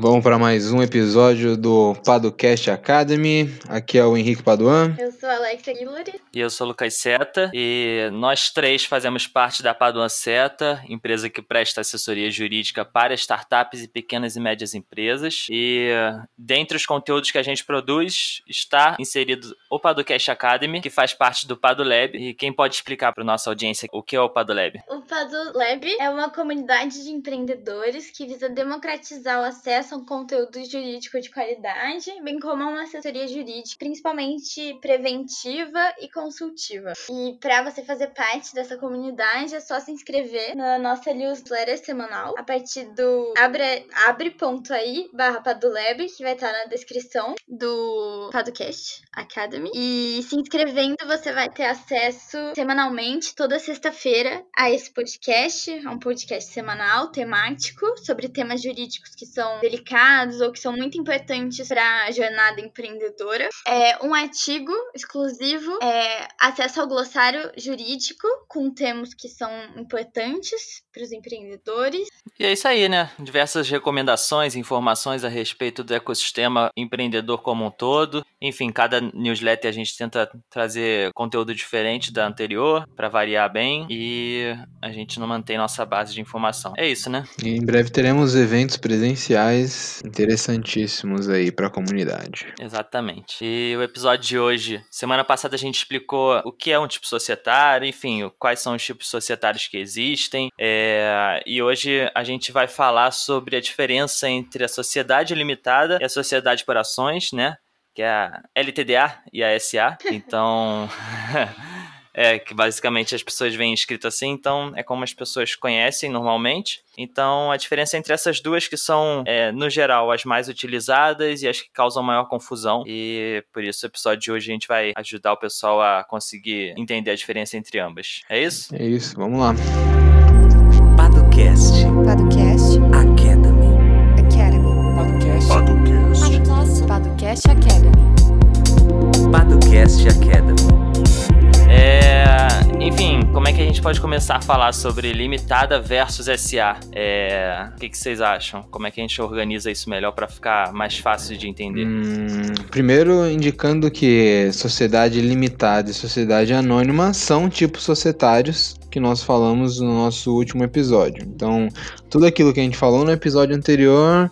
Vamos para mais um episódio do Padocast Academy. Aqui é o Henrique Paduan. Eu sou a Alexa Hillary. E eu sou o Lucas Seta. E nós três fazemos parte da Paduan Seta, empresa que presta assessoria jurídica para startups e pequenas e médias empresas. E dentre os conteúdos que a gente produz, está inserido o Padocast Academy, que faz parte do Padolab. E quem pode explicar para nossa audiência o que é o Padolab? O Padolab é uma comunidade de empreendedores que visa democratizar acesso a um conteúdo jurídico de qualidade, bem como a uma assessoria jurídica, principalmente preventiva e consultiva. E para você fazer parte dessa comunidade, é só se inscrever na nossa newsletter semanal a partir do abre, abre.ai barra Padolab, que vai estar na descrição do Padocast Academy. E se inscrevendo, você vai ter acesso semanalmente, toda sexta-feira, a esse podcast. É um podcast semanal, temático, sobre temas jurídicos que são delicados ou que são muito importantes para a jornada empreendedora. É um artigo exclusivo, é acesso ao glossário jurídico com termos que são importantes para os empreendedores. E é isso aí, né? Diversas recomendações, informações a respeito do ecossistema empreendedor como um todo. Enfim, cada newsletter a gente tenta trazer conteúdo diferente da anterior para variar bem e a gente não mantém nossa base de informação. É isso, né? E em breve teremos eventos presenciais interessantíssimos aí para a comunidade. Exatamente. E o episódio de hoje, semana passada a gente explicou o que é um tipo societário, enfim, quais são os tipos societários que existem. É... E hoje a gente vai falar sobre a diferença entre a sociedade limitada e a sociedade por ações, né? Que é a LTDA e a SA. Então. É, que basicamente as pessoas veem escrito assim, então é como as pessoas conhecem normalmente. Então a diferença entre essas duas que são, é, no geral, as mais utilizadas e as que causam maior confusão. E por isso o episódio de hoje a gente vai ajudar o pessoal a conseguir entender a diferença entre ambas. É isso? É isso, vamos lá. Padocast. Podcast Academy. Academy. Podcast. Podcast. Podcast Academy. Padocast Academy. É, enfim, como é que a gente pode começar a falar sobre limitada versus SA? É, o que, que vocês acham? Como é que a gente organiza isso melhor para ficar mais fácil de entender? Hum, primeiro, indicando que sociedade limitada e sociedade anônima são tipos societários que nós falamos no nosso último episódio. Então, tudo aquilo que a gente falou no episódio anterior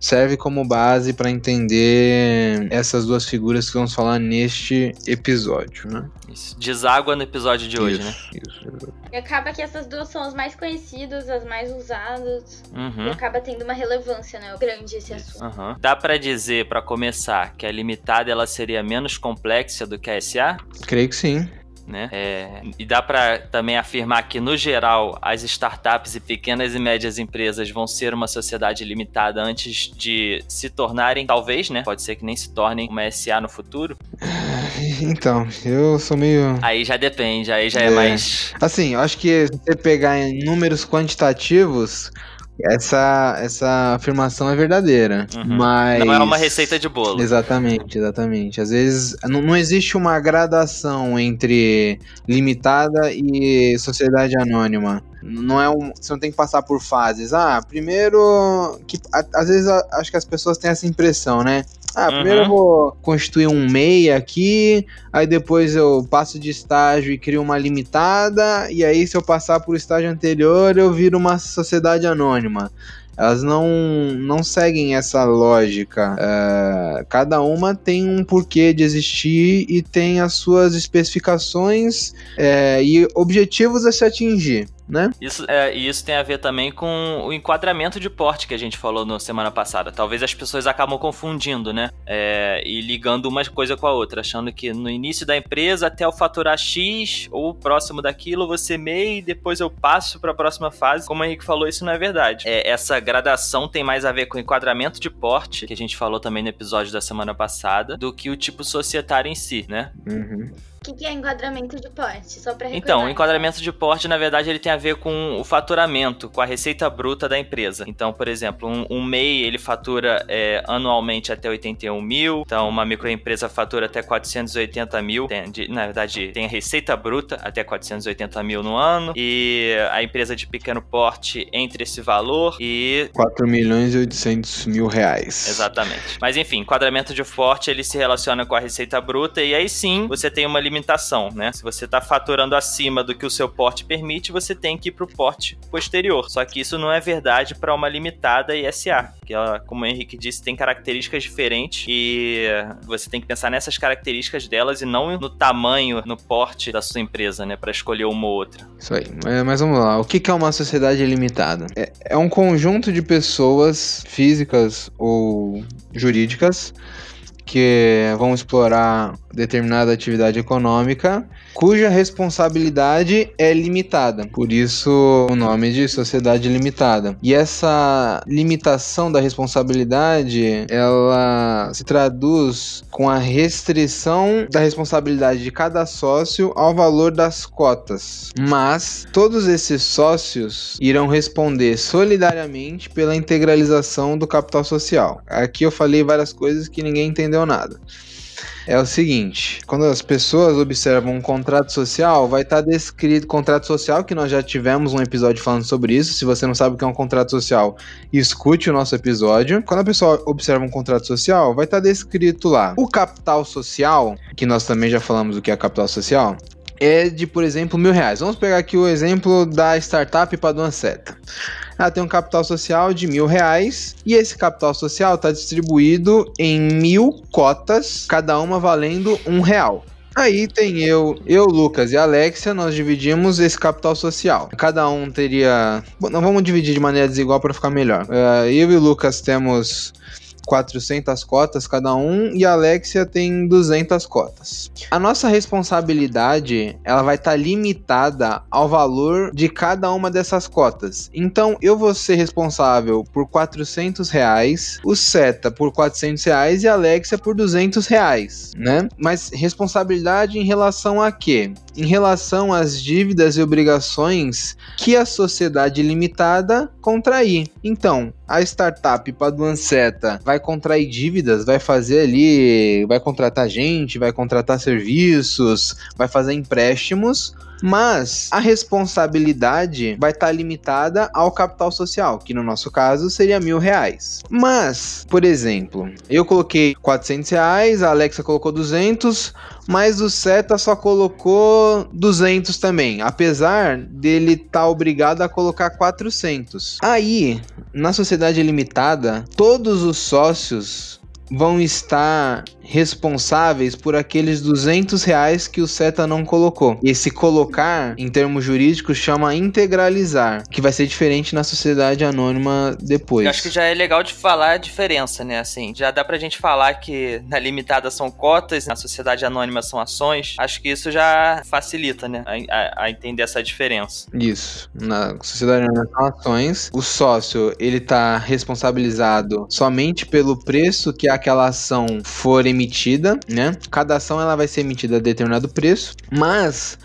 serve como base para entender essas duas figuras que vamos falar neste episódio, né? Isso. Deságua no episódio de hoje, isso, né? Isso, exato. E acaba que essas duas são as mais conhecidas, as mais usadas. E Uhum. acaba tendo uma relevância, né? Grande esse assunto. Aham. Dá pra dizer, pra começar, que a limitada ela seria menos complexa do que a SA? Creio que sim. Né? É, e dá para também afirmar que, no geral, as startups e pequenas e médias empresas vão ser uma sociedade limitada antes de se tornarem, talvez, né? Pode ser que nem se tornem uma SA no futuro. Então, eu sou meio. Aí já depende, aí já é, É. mais. Assim, eu acho que se você pegar em números quantitativos, essa, essa afirmação é verdadeira. Uhum. Mas. Não é uma receita de bolo. Exatamente, exatamente. Às vezes não, não existe uma gradação entre limitada e sociedade anônima. Não é um, você não tem que passar por fases. Ah, primeiro que às vezes acho que as pessoas têm essa impressão, né? Ah, primeiro Uhum. eu vou constituir um MEI aqui, aí depois eu passo de estágio e crio uma limitada, e aí se eu passar por estágio anterior eu viro uma sociedade anônima. Elas não, não seguem essa lógica. É, cada uma tem um porquê de existir e tem as suas especificações é, e objetivos a se atingir, né? Isso, é, e isso tem a ver também com o enquadramento de porte que a gente falou na semana passada. Talvez as pessoas acabam confundindo, né? É, e ligando uma coisa com a outra, achando que no início da empresa, até eu faturar X ou próximo daquilo, você MEI e depois eu passo para a próxima fase. Como o Henrique falou, isso não é verdade. É, essa gradação tem mais a ver com o enquadramento de porte, que a gente falou também no episódio da semana passada, do que o tipo societário em si, né? Uhum. O que, que é enquadramento de porte? Só pra Então, o enquadramento de porte, na verdade, ele tem a ver com o faturamento, com a receita bruta da empresa. Então, por exemplo, um, um MEI, ele fatura é, anualmente até 81 mil. Então, uma microempresa fatura até 480 mil. Tem, de- na verdade, tem a receita bruta até 480 mil no ano. E a empresa de pequeno porte entre esse valor e 4 milhões e 800 mil reais. Exatamente. Mas enfim, enquadramento de forte ele se relaciona com a receita bruta e aí sim você tem uma limitação, né? Se você está faturando acima do que o seu porte permite, você tem que ir para o porte posterior. Só que isso não é verdade para uma limitada ISA, que ela, como o Henrique disse, tem características diferentes e você tem que pensar nessas características delas e não no tamanho, no porte da sua empresa, né? Para escolher uma ou outra. Isso aí. Mas, mas vamos lá. O que que é uma sociedade limitada? É, é um conjunto de pessoas físicas ou jurídicas que vão explorar determinada atividade econômica cuja responsabilidade é limitada. Por isso o nome de sociedade limitada. E essa limitação da responsabilidade, ela se traduz com a restrição da responsabilidade de cada sócio ao valor das cotas. Mas todos esses sócios irão responder solidariamente pela integralização do capital social. Aqui eu falei várias coisas que ninguém entendeu nada. É o seguinte, quando as pessoas observam um contrato social, vai estar descrito contrato social, que nós já tivemos um episódio falando sobre isso. Se você não sabe o que é um contrato social, escute o nosso episódio. Quando a pessoa observa um contrato social, vai estar descrito lá. O capital social, que nós também já falamos o que é capital social, é de, por exemplo, mil reais. Vamos pegar aqui o exemplo da startup Paduanceta. Ela tem um capital social de mil reais e esse capital social está distribuído em mil cotas, cada uma valendo um real. Aí tem eu, eu, Lucas e Alexia, nós dividimos esse capital social. Cada um teria. Bom, não vamos dividir de maneira desigual para ficar melhor. Eh, eu e o Lucas temos 400 cotas cada um e a Alexia tem 200 cotas. A nossa responsabilidade, ela vai estar limitada ao valor de cada uma dessas cotas. Então, eu vou ser responsável por 400 reais, o Seta por 400 reais e a Alexia por 200 reais, né? Mas responsabilidade em relação a quê? Em relação às dívidas e obrigações que a sociedade limitada contrair. Então, a startup Paduanceta vai contrair dívidas, vai fazer ali, vai contratar gente, vai contratar serviços, vai fazer empréstimos, mas a responsabilidade vai estar limitada ao capital social, que no nosso caso seria mil reais. Mas, por exemplo, eu coloquei 400 reais, a Alexa colocou 200, mas o Seta só colocou 200 também, apesar dele estar tá obrigado a colocar 400. Aí, na sociedade limitada, todos os sócios vão estar responsáveis por aqueles 200 reais que o Seta não colocou. Esse colocar, em termos jurídicos, chama integralizar, que vai ser diferente na sociedade anônima depois. Eu acho que já é legal de falar a diferença, né? Assim, já dá pra gente falar que na limitada são cotas, na sociedade anônima são ações. Acho que isso já facilita, né? A, a- a entender essa diferença. Isso. Na sociedade anônima são ações. O sócio, ele tá responsabilizado somente pelo preço que aquela ação for emitida, né? Cada ação ela vai ser emitida a determinado preço, mas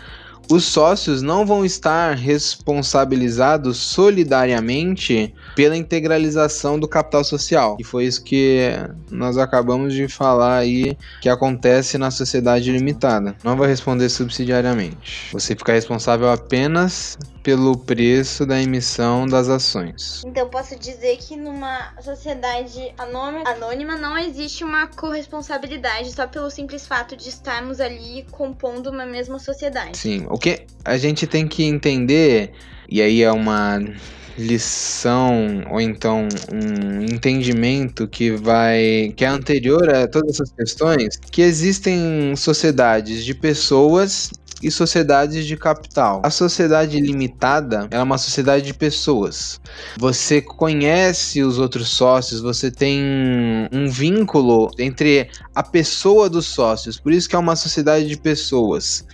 os sócios não vão estar responsabilizados solidariamente pela integralização do capital social. E foi isso que nós acabamos de falar aí que acontece na sociedade limitada. Não vai responder subsidiariamente. Você fica responsável apenas pelo preço da emissão das ações. Então posso dizer que numa sociedade anônima, não existe uma corresponsabilidade só pelo simples fato de estarmos ali compondo uma mesma sociedade. Sim, o que a gente tem que entender, e aí é uma lição ou então um entendimento que vai que é anterior a todas essas questões, que existem sociedades de pessoas e sociedades de capital. A sociedade limitada é uma sociedade de pessoas. Você conhece os outros sócios, você tem um vínculo entre a pessoa dos sócios, por isso que é uma sociedade de pessoas.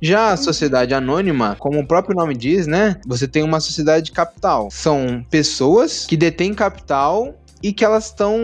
Já a sociedade anônima, como o próprio nome diz, né? Você tem uma sociedade de capital. São pessoas que detêm capital e que elas estão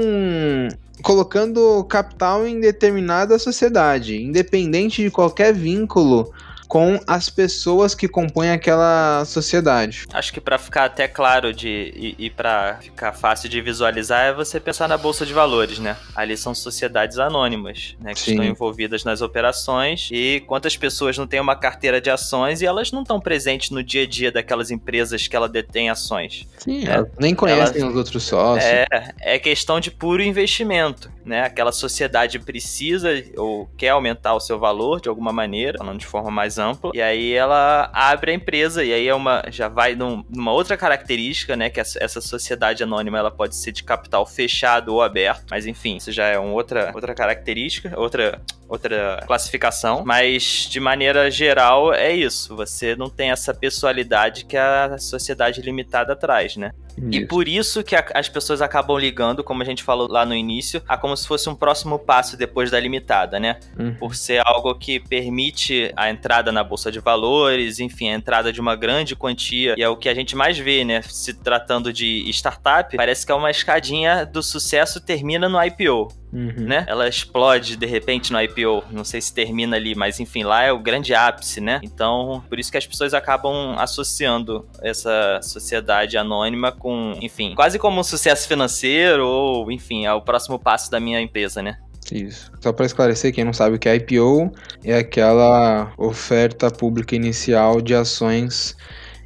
colocando capital em determinada sociedade, independente de qualquer vínculo com as pessoas que compõem aquela sociedade. Acho que para ficar até claro de e, e para ficar fácil de visualizar é você pensar na bolsa de valores, né? Ali são sociedades anônimas, né, que Sim. estão envolvidas nas operações e quantas pessoas não têm uma carteira de ações e elas não estão presentes no dia a dia daquelas empresas que ela detém ações. Sim, É. elas nem conhecem Elas- os outros sócios. É, é questão de puro investimento, né? Aquela sociedade precisa ou quer aumentar o seu valor de alguma maneira, falando de forma mais ampla, e aí ela abre a empresa, e aí é uma, já vai num- numa outra característica, né? Que essa, sociedade anônima ela pode ser de capital fechado ou aberto, mas enfim, isso já é uma outra, outra característica, outra outra classificação, mas de maneira geral é isso. Você não tem essa pessoalidade que a sociedade limitada traz, né? E Isso. por isso que a- as pessoas acabam ligando, como a gente falou lá no início, a como se fosse um próximo passo depois da limitada, né? Uhum. Por ser algo que permite a entrada na bolsa de valores, enfim, a entrada de uma grande quantia. E é o que a gente mais vê, né? Se tratando de startup, parece que é uma escadinha do sucesso termina no IPO Uhum. né? Ela explode de repente no IPO. Não sei se termina ali, mas enfim, lá é o grande ápice, né? Então, por isso que as pessoas acabam associando essa sociedade anônima com, enfim, quase como um sucesso financeiro ou, enfim, é o próximo passo da minha empresa, né? Isso. Só para esclarecer, quem não sabe o que é IPO, é aquela oferta pública inicial de ações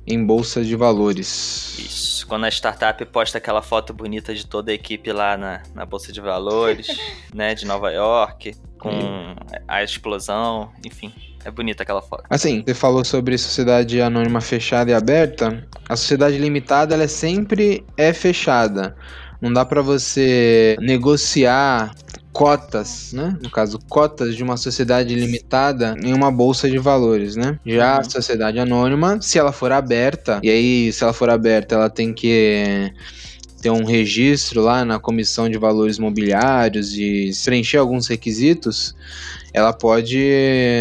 em bolsa de valores. Isso. Quando a startup posta aquela foto bonita de toda a equipe lá na, na Bolsa de Valores, né, de Nova York, com a explosão, enfim. É bonita aquela foto. Assim, você falou sobre sociedade anônima fechada e aberta. A sociedade limitada, ela é sempre é fechada. Não dá para você negociar cotas, né? No caso, cotas de uma sociedade limitada em uma bolsa de valores, né? Já a Uhum. sociedade anônima, se ela for aberta, e aí se ela for aberta, ela tem que ter um registro lá na comissão de valores mobiliários e preencher alguns requisitos, ela pode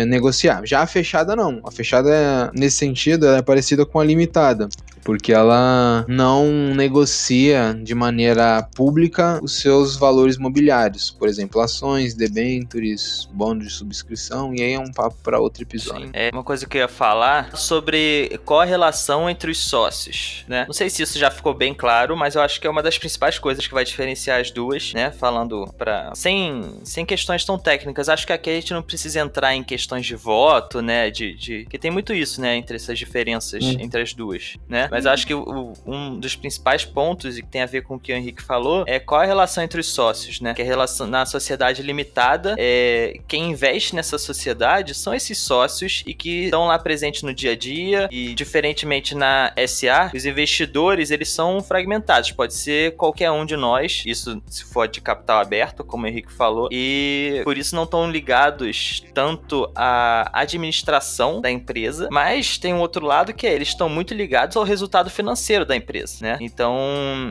negociar. Já a fechada não. A fechada, nesse sentido, é parecida com a limitada. Porque ela não negocia de maneira pública os seus valores mobiliários. Por exemplo, ações, debêntures, bônus de subscrição. E aí é um papo para outro episódio. Sim. É uma coisa que eu ia falar sobre qual a relação entre os sócios, né? Não sei se isso já ficou bem claro, mas eu acho que é uma das principais coisas que vai diferenciar as duas, né? Falando para sem sem questões tão técnicas. Acho que aqui a gente não precisa entrar em questões de voto, né? De, de... que tem muito isso, né? Entre essas diferenças Hum. entre as duas, né? Mas acho que o- um dos principais pontos e que tem a ver com o que o Henrique falou é qual a relação entre os sócios, né? Que a relação na sociedade limitada é quem investe nessa sociedade são esses sócios e que estão lá presentes no dia a dia. E diferentemente na SA, os investidores eles são fragmentados, pode ser qualquer um de nós, isso se for de capital aberto, como o Henrique falou, e por isso não estão ligados tanto à administração da empresa, mas tem um outro lado que é eles estão muito ligados ao resultado financeiro da empresa, né? Então,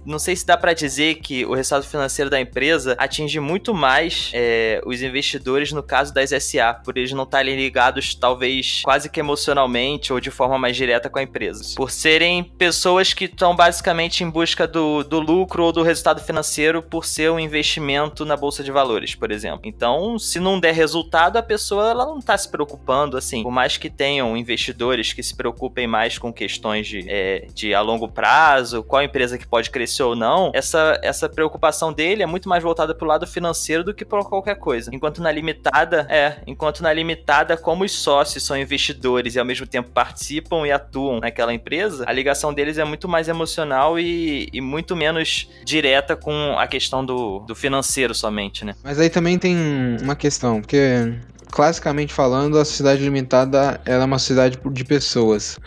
não sei se dá pra dizer que o resultado financeiro da empresa atinge muito mais é, os investidores no caso das SA, por eles não estarem ligados, talvez, quase que emocionalmente ou de forma mais direta com a empresa. Por serem pessoas que estão basicamente em busca do, do lucro ou do resultado financeiro por ser um investimento na bolsa de valores, por exemplo. Então, se não der resultado, a pessoa ela não tá se preocupando, assim, por mais que tenham investidores que se preocupem mais com questões de, é, de a longo prazo, qual empresa que pode crescer ou não, essa, essa preocupação dele é muito mais voltada pro lado financeiro do que por qualquer coisa. Enquanto na limitada, é, enquanto na limitada, como os sócios são investidores e ao mesmo tempo participam e atuam naquela empresa, a ligação deles é muito mais emocional e, e muito menos direta com a questão do, do financeiro somente, né? Mas aí também tem uma questão, porque classicamente falando, a sociedade limitada é uma sociedade de pessoas.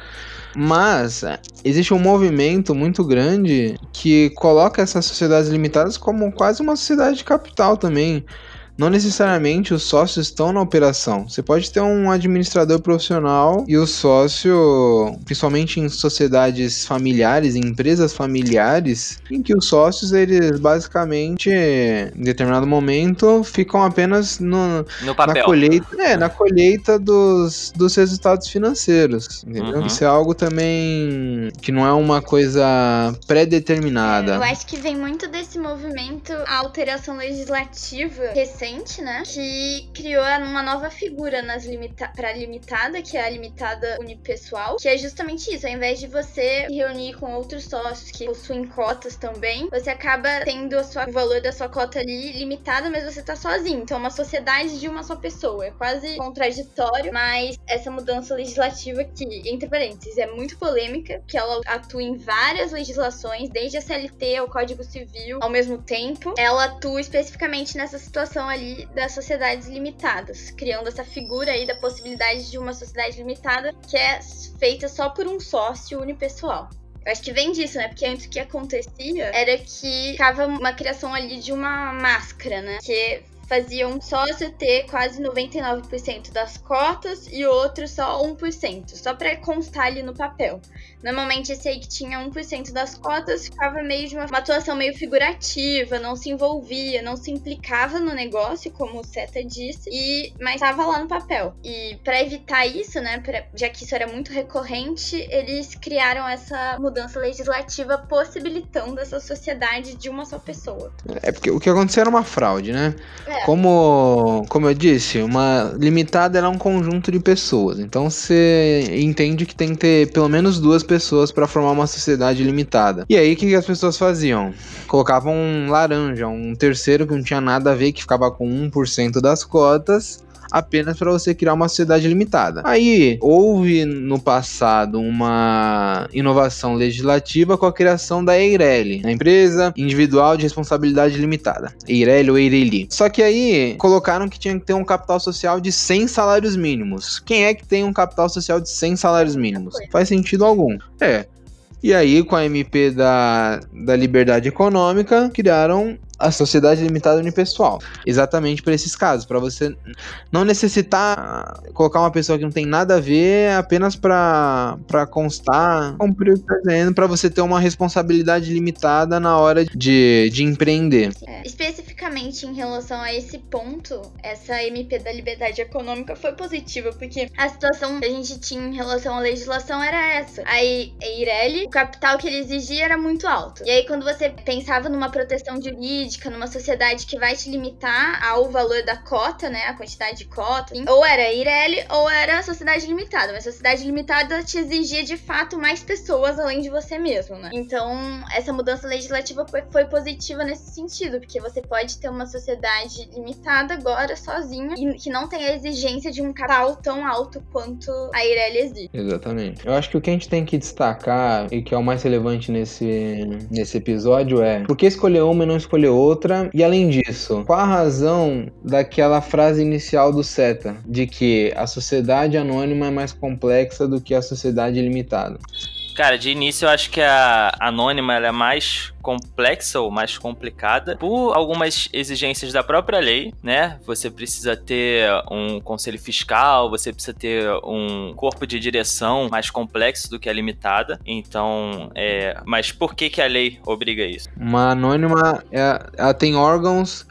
Mas é, existe um movimento muito grande que coloca essas sociedades limitadas como quase uma sociedade de capital também. Não necessariamente os sócios estão na operação. Você pode ter um administrador profissional e o sócio, principalmente em sociedades familiares, em empresas familiares, em que os sócios, eles basicamente, em determinado momento, ficam apenas no, No na colheita, é, na colheita dos, dos resultados financeiros, entendeu? Uhum. Isso é algo também que não é uma coisa pré-determinada. Eu acho que vem muito desse movimento a alteração legislativa recente, né? Que criou uma nova figura nas limita pra limitada, que é a limitada unipessoal, que é justamente isso. Ao invés de você reunir com outros sócios que possuem cotas também, você acaba tendo o valor da sua cota ali limitada, mas você tá sozinho. Então é uma sociedade de uma só pessoa. É quase contraditório, mas essa mudança legislativa que, entre parênteses, é muito polêmica, que ela atua em várias legislações, desde a CLT ao Código Civil, ao mesmo tempo. Ela atua especificamente nessa situação ali das sociedades limitadas, criando essa figura aí da possibilidade de uma sociedade limitada que é feita só por um sócio unipessoal. Eu acho que vem disso, né? Porque antes o que acontecia era que ficava uma criação ali de uma máscara, né? Que fazia um sócio ter quase 99% das cotas e outro só 1%, só pra constar ali no papel. Normalmente esse aí que tinha 1% das cotas ficava meio de uma, uma atuação meio figurativa, não se envolvia, não se implicava no negócio, como o Seta disse, e mas estava lá no papel. E pra evitar isso, né, pra- já que isso era muito recorrente, eles criaram essa mudança legislativa possibilitando essa sociedade de uma só pessoa. É porque o que aconteceu era uma fraude, né? É. Como, como eu disse, uma limitada é um conjunto de pessoas. Então você entende que tem que ter pelo menos duas pessoas para formar uma sociedade limitada. E aí o que as pessoas faziam? Colocavam um laranja, um terceiro que não tinha nada a ver, que ficava com 1% das cotas. Apenas para você criar uma sociedade limitada. Aí houve no passado uma inovação legislativa com a criação da EIRELI, a empresa individual de responsabilidade limitada, EIRELI ou EIRELI. Só que aí colocaram que tinha que ter um capital social de 100 salários mínimos. Quem é que tem um capital social de 100 salários mínimos? Faz sentido algum. É. E aí, com a MP da, da Liberdade Econômica, criaram a Sociedade Limitada Unipessoal. Exatamente para esses casos, para você não necessitar colocar uma pessoa que não tem nada a ver apenas para constar, cumprir o que tá dizendo, para você ter uma responsabilidade limitada na hora de, de empreender. É, especificamente em relação a esse ponto, essa MP da liberdade econômica foi positiva, porque a situação que a gente tinha em relação à legislação era essa. A I- a Eireli, o capital que ele exigia era muito alto. E aí, quando você pensava numa proteção jurídica, numa sociedade que vai te limitar ao valor da cota, né, a quantidade de cota, ou era a Eireli ou era sociedade limitada. Mas sociedade limitada te exigia de fato mais pessoas além de você mesmo, né? Então, essa mudança legislativa foi, positiva nesse sentido, porque você pode ter uma sociedade limitada agora sozinha e que não tem a exigência de um capital tão alto quanto a Eireli exige. Exatamente. Eu acho que o que a gente tem que destacar e que é o mais relevante nesse, nesse episódio é por que escolher uma e não escolher outra? E além disso, qual a razão daquela frase inicial do Seta de que a sociedade anônima é mais complexa do que a sociedade limitada? Cara, de início eu acho que a anônima ela é mais complexa ou mais complicada por algumas exigências da própria lei, né? Você precisa ter um conselho fiscal, você precisa ter um corpo de direção mais complexo do que a limitada. Então, é... mas por que que a lei obriga isso? Uma anônima, é- ela tem órgãos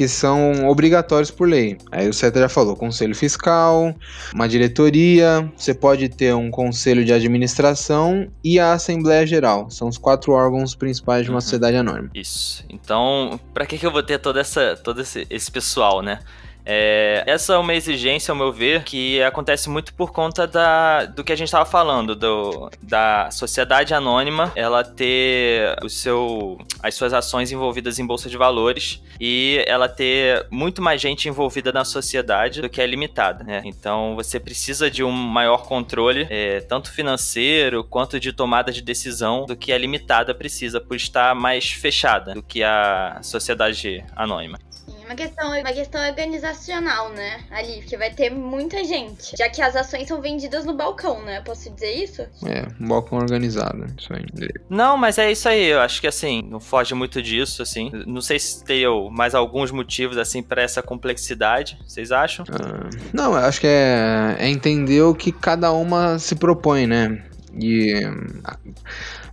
que são obrigatórios por lei. Aí o Seta já falou, conselho fiscal, uma diretoria, você pode ter um conselho de administração e a Assembleia Geral. São os quatro órgãos principais de uma Uhum. sociedade anônima. Isso. Então, pra que que eu vou ter toda essa, todo esse, esse pessoal, né? É, essa é uma exigência, ao meu ver, que acontece muito por conta da, do que a gente estava falando, do, da sociedade anônima, ela ter o seu, as suas ações envolvidas em bolsa de valores e ela ter muito mais gente envolvida na sociedade do que é limitada, né? Então você precisa de um maior controle, é, tanto financeiro quanto de tomada de decisão, do que a limitada precisa, por estar mais fechada do que a sociedade anônima. Sim, Uma questão, uma questão organizacional, né? Ali, porque vai ter muita gente. Já que as ações são vendidas no balcão, né? Posso dizer isso? É, um balcão organizado, isso aí. Não, mas é isso aí. Eu acho que assim, não foge muito disso, assim. Não sei se tem mais alguns motivos, assim, pra essa complexidade. Vocês acham? Ah, não, eu acho que é, é entender o que cada uma se propõe, né? E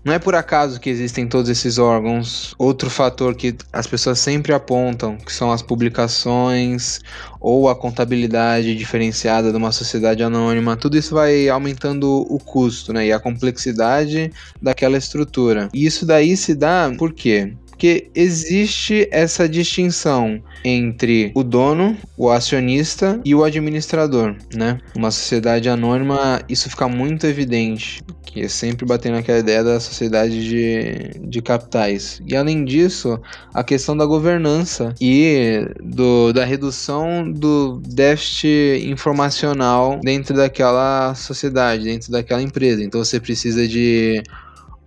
não é por acaso que existem todos esses órgãos. Outro fator que as pessoas sempre apontam, que são as publicações ou a contabilidade diferenciada de uma sociedade anônima, tudo isso vai aumentando o custo, né, e a complexidade daquela estrutura. E isso daí se dá por quê? Porque existe essa distinção entre o dono, o acionista e o administrador, né? Uma sociedade anônima, isso fica muito evidente, que é sempre batendo naquela ideia da sociedade de, de capitais. E além disso, a questão da governança e do, da redução do déficit informacional dentro daquela sociedade, dentro daquela empresa. Então você precisa de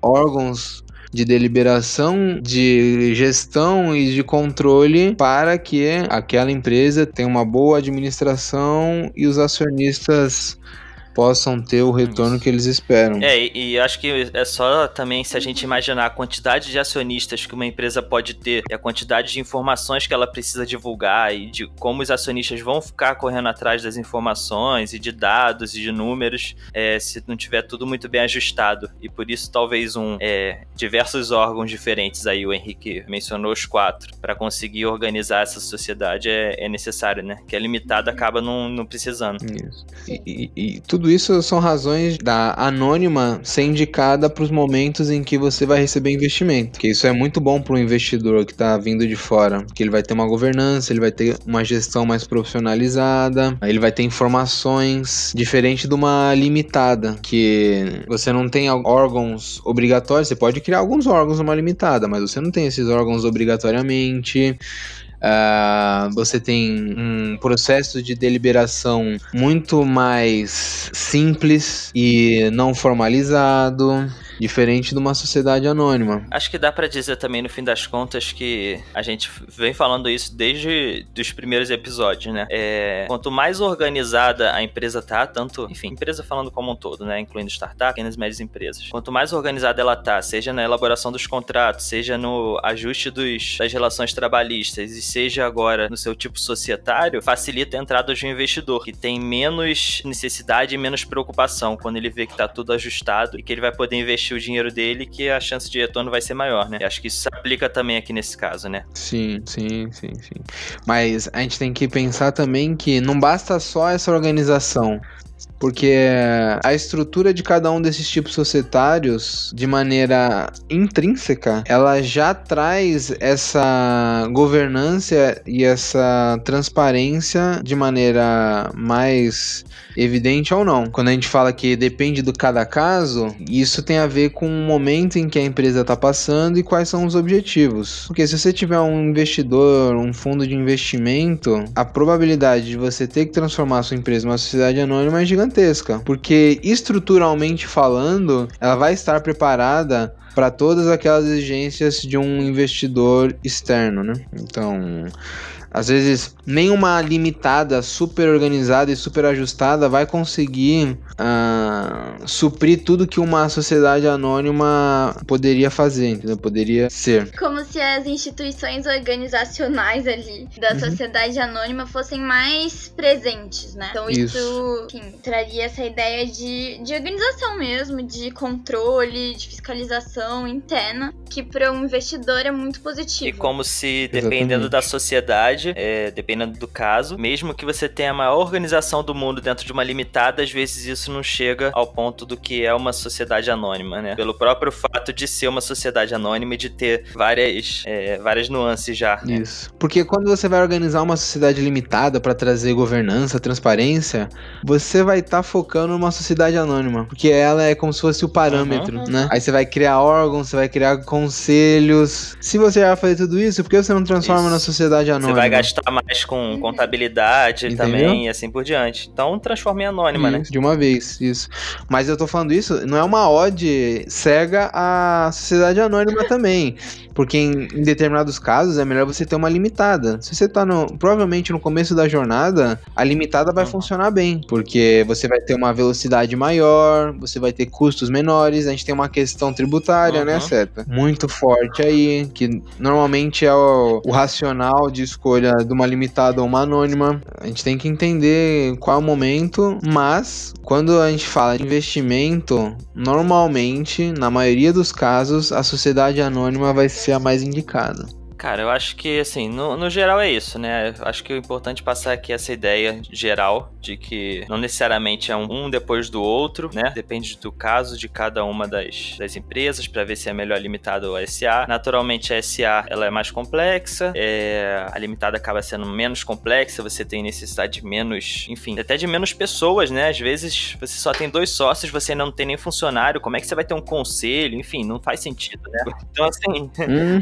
órgãos de deliberação, de gestão e de controle para que aquela empresa tenha uma boa administração e os acionistas possam ter o retorno Isso. que eles esperam. É, e, e acho que é só também se a gente imaginar a quantidade de acionistas que uma empresa pode ter e a quantidade de informações que ela precisa divulgar e de como os acionistas vão ficar correndo atrás das informações e de dados e de números é, se não tiver tudo muito bem ajustado. E por isso talvez um é, diversos órgãos diferentes aí, o Henrique mencionou os quatro, para conseguir organizar essa sociedade é, é necessário, né? Que é limitado acaba não, não precisando. Isso. E, e- e tudo isso são razões da anônima ser indicada para os momentos em que você vai receber investimento. Que isso é muito bom para o investidor que está vindo de fora, que ele vai ter uma governança, ele vai ter uma gestão mais profissionalizada, ele vai ter informações diferente de uma limitada, que você não tem órgãos obrigatórios, você pode criar alguns órgãos numa limitada, mas você não tem esses órgãos obrigatoriamente. Ah, você tem um processo de deliberação muito mais simples e não formalizado, diferente de uma sociedade anônima. Acho que dá pra dizer também, no fim das contas, que a gente vem falando isso desde os primeiros episódios, né? É, quanto mais organizada a empresa tá, tanto, enfim, empresa falando como um todo, né? Incluindo startups, pequenas e médias empresas. Quanto mais organizada ela tá, seja na elaboração dos contratos, seja no ajuste dos, das relações trabalhistas e seja agora no seu tipo societário, facilita a entrada de um investidor, que tem menos necessidade e menos preocupação quando ele vê que tá tudo ajustado e que ele vai poder investir o dinheiro dele, que a chance de retorno vai ser maior, né? E acho que isso se aplica também aqui nesse caso, né? Sim, sim, sim, sim. Mas a gente tem que pensar também que não basta só essa organização. Porque a estrutura de cada um desses tipos societários, de maneira intrínseca, ela já traz essa governança e essa transparência de maneira mais evidente ou não. Quando a gente fala que depende do cada caso, isso tem a ver com o momento em que a empresa está passando e quais são os objetivos. Porque se você tiver um investidor, um fundo de investimento, a probabilidade de você ter que transformar a sua empresa em uma sociedade anônima é gigantesca. Porque estruturalmente falando, ela vai estar preparada para todas aquelas exigências de um investidor externo, né? Então, às vezes, nenhuma limitada super organizada e super ajustada vai conseguir ah, suprir tudo que uma sociedade anônima poderia fazer, entendeu? Poderia ser. Como se as instituições organizacionais ali da Uhum. sociedade anônima fossem mais presentes, né? Então isso, Isso. enfim, traria essa ideia de, de organização mesmo, de controle, de fiscalização interna, que para um investidor é muito positivo. E como se, Exatamente. dependendo da sociedade, é, dependendo do caso, mesmo que você tenha a maior organização do mundo dentro de uma limitada, às vezes isso não chega ao ponto do que é uma sociedade anônima, né? Pelo próprio fato de ser uma sociedade anônima e de ter várias, é, várias nuances já. né? Isso. Porque quando você vai organizar uma sociedade limitada para trazer governança, transparência, você vai estar focando numa sociedade anônima, porque ela é como se fosse o parâmetro, Uhum. né? Aí você vai criar órgãos, você vai criar conselhos. Se você vai fazer tudo isso, por que você não transforma Isso. na sociedade anônima? Você vai gastar mais com contabilidade Entendeu? também e assim por diante. Então transforma em anônima, né? Isso, De uma vez, isso. Mas eu tô falando isso, não é uma ode cega à sociedade anônima também. Porque em, em determinados casos é melhor você ter uma limitada. Se você tá no, provavelmente no começo da jornada, a limitada vai Uhum. funcionar bem. Porque você vai ter uma velocidade maior, você vai ter custos menores, a gente tem uma questão tributária, né, Uhum. Seta? Muito forte aí, que normalmente é o, o racional de escolha de uma limitada ou uma anônima. A gente tem que entender qual é o momento, mas quando a gente fala de investimento, normalmente, na maioria dos casos, a sociedade anônima vai ser a mais indicada. Cara, eu acho que, assim, no, no geral é isso, né? Eu acho que o importante é passar aqui essa ideia geral de que não necessariamente é um, um depois do outro, né? Depende do caso de cada uma das, das empresas para ver se é melhor limitada ou SA. Naturalmente, a SA ela é mais complexa, é, a limitada acaba sendo menos complexa, você tem necessidade de menos, enfim, até de menos pessoas, né? Às vezes você só tem dois sócios, você não tem nem funcionário, como é que você vai ter um conselho? Enfim, não faz sentido, né? Então, assim,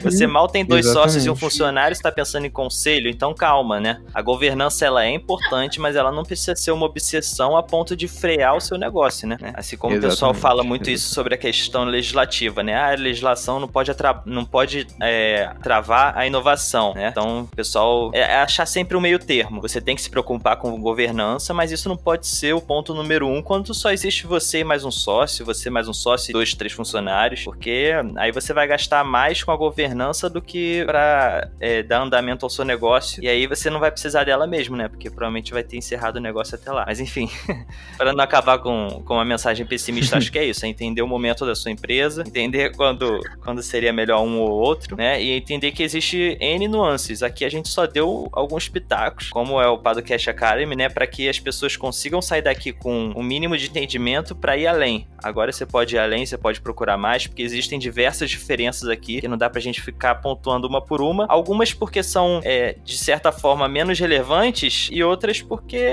você mal tem dois sócios e um Exatamente. funcionário está pensando em conselho, então calma, né? A governança ela é importante, mas ela não precisa ser uma obsessão a ponto de frear o seu negócio, né? Assim como o pessoal Exatamente. fala muito isso sobre a questão legislativa, né? Ah, a legislação não pode, não pode é, travar a inovação, né? Então, o pessoal é, é achar sempre o meio termo. Você tem que se preocupar com governança, mas isso não pode ser o ponto número um quando só existe você e mais um sócio, você mais um sócio e dois, três funcionários, porque aí você vai gastar mais com a governança do que pra é, dar andamento ao seu negócio. E aí você não vai precisar dela mesmo, né? Porque provavelmente vai ter encerrado o negócio até lá. Mas enfim, para não acabar com, com uma mensagem pessimista, acho que é isso: é entender o momento da sua empresa, entender quando, quando seria melhor um ou outro, né? E entender que existe N nuances. Aqui a gente só deu alguns pitacos, como é o Padocast Academy, né? Para que as pessoas consigam sair daqui com um mínimo de entendimento para ir além. Agora você pode ir além, você pode procurar mais, porque existem diversas diferenças aqui que não dá pra gente ficar pontuando uma por uma. Algumas porque são, é, de certa forma, menos relevantes e outras porque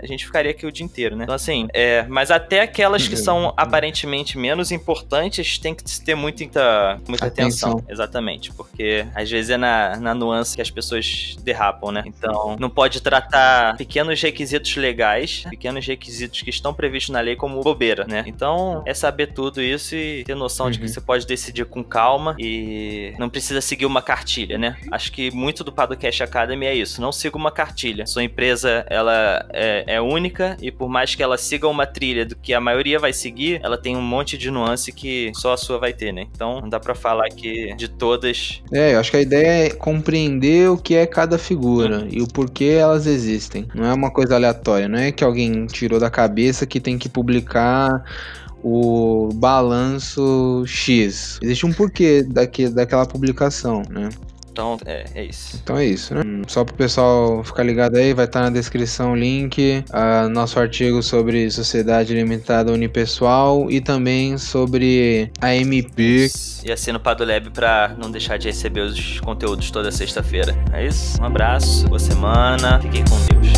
a gente ficaria aqui o dia inteiro, né? Então, assim, é, mas até aquelas que são aparentemente menos importantes tem que ter muita, muita atenção. Atenção. Exatamente, porque às vezes é na, na nuance que as pessoas derrapam, né? Então, não pode tratar pequenos requisitos legais, pequenos requisitos que estão previstos na lei como bobeira, né? Então, é saber tudo isso e ter noção de que Uhum. você pode decidir com calma e não precisa seguir uma cartilha, né? Acho que muito do Padocast Academy é isso, não siga uma cartilha. Sua empresa, ela é, é única e por mais que ela siga uma trilha do que a maioria vai seguir, ela tem um monte de nuance que só a sua vai ter, né? Então, não dá pra falar que de todas É, eu acho que a ideia é compreender o que é cada figura e o porquê elas existem. Não é uma coisa aleatória, não é que alguém tirou da cabeça que tem que publicar o balanço X. Existe um porquê daque, daquela publicação, né? Então, é, é isso. Então é isso, né? Só pro pessoal ficar ligado aí, vai estar na descrição o link, a nosso artigo sobre sociedade limitada unipessoal e também sobre a MP. E assina o Padolab pra não deixar de receber os conteúdos toda sexta-feira. É isso? Um abraço, boa semana, fiquem com Deus.